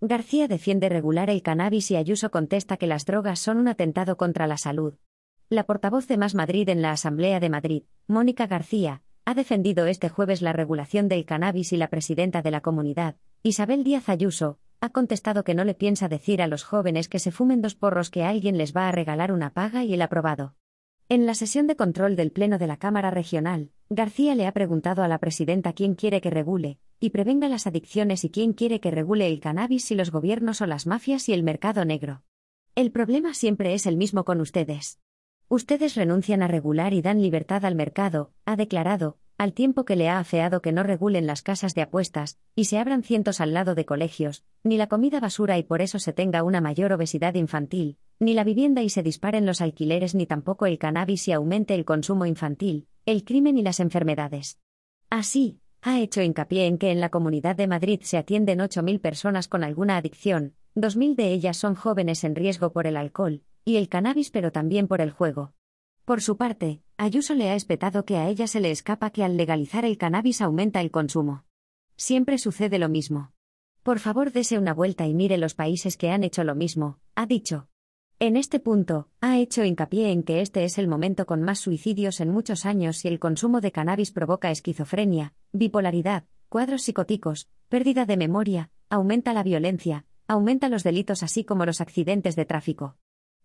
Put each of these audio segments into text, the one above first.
García defiende regular el cannabis y Ayuso contesta que las drogas son un atentado contra la salud. La portavoz de Más Madrid en la Asamblea de Madrid, Mónica García, ha defendido este jueves la regulación del cannabis y la presidenta de la comunidad, Isabel Díaz Ayuso, ha contestado que no le piensa decir a los jóvenes que se fumen dos porros que alguien les va a regalar una paga y el aprobado. En la sesión de control del Pleno de la Cámara Regional, García le ha preguntado a la presidenta quién quiere que regule y prevenga las adicciones y quién quiere que regule el cannabis si los gobiernos o las mafias y el mercado negro. El problema siempre es el mismo con ustedes. Ustedes renuncian a regular y dan libertad al mercado, ha declarado, al tiempo que le ha afeado que no regulen las casas de apuestas, y se abran cientos al lado de colegios, ni la comida basura y por eso se tenga una mayor obesidad infantil, ni la vivienda y se disparen los alquileres ni tampoco el cannabis y aumente el consumo infantil, el crimen y las enfermedades. Así, ha hecho hincapié en que en la Comunidad de Madrid se atienden 8.000 personas con alguna adicción, 2.000 de ellas son jóvenes en riesgo por el alcohol y el cannabis pero también por el juego. Por su parte, Ayuso le ha espetado que a ella se le escapa que al legalizar el cannabis aumenta el consumo. Siempre sucede lo mismo. Por favor, dese una vuelta y mire los países que han hecho lo mismo, ha dicho. En este punto, ha hecho hincapié en que este es el momento con más suicidios en muchos años y el consumo de cannabis provoca esquizofrenia, bipolaridad, cuadros psicóticos, pérdida de memoria, aumenta la violencia, aumenta los delitos así como los accidentes de tráfico.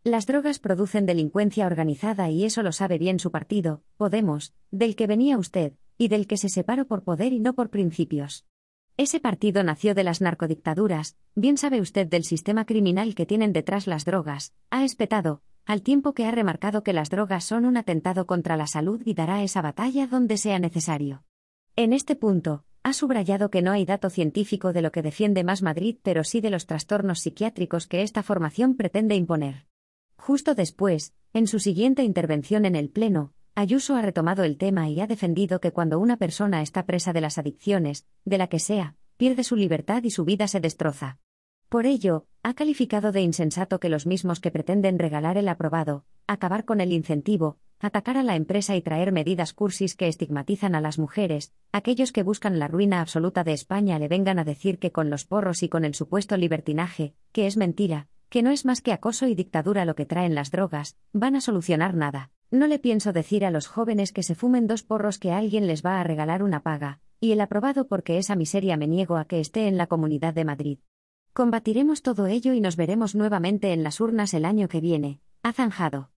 Las drogas producen delincuencia organizada y eso lo sabe bien su partido, Podemos, del que venía usted, y del que se separó por poder y no por principios. Ese partido nació de las narcodictaduras, bien sabe usted del sistema criminal que tienen detrás las drogas, ha espetado, al tiempo que ha remarcado que las drogas son un atentado contra la salud y dará esa batalla donde sea necesario. En este punto, ha subrayado que no hay dato científico de lo que defiende más Madrid, pero sí de los trastornos psiquiátricos que esta formación pretende imponer. Justo después, en su siguiente intervención en el Pleno, Ayuso ha retomado el tema y ha defendido que cuando una persona está presa de las adicciones, de la que sea, pierde su libertad y su vida se destroza. Por ello, ha calificado de insensato que los mismos que pretenden regalar el aprobado, acabar con el incentivo, atacar a la empresa y traer medidas cursis que estigmatizan a las mujeres, aquellos que buscan la ruina absoluta de España le vengan a decir que con los porros y con el supuesto libertinaje, que es mentira, que no es más que acoso y dictadura lo que traen las drogas, van a solucionar nada. No le pienso decir a los jóvenes que se fumen dos porros que alguien les va a regalar una paga, y el aprobado porque esa miseria me niego a que esté en la Comunidad de Madrid. Combatiremos todo ello y nos veremos nuevamente en las urnas el año que viene, ha zanjado.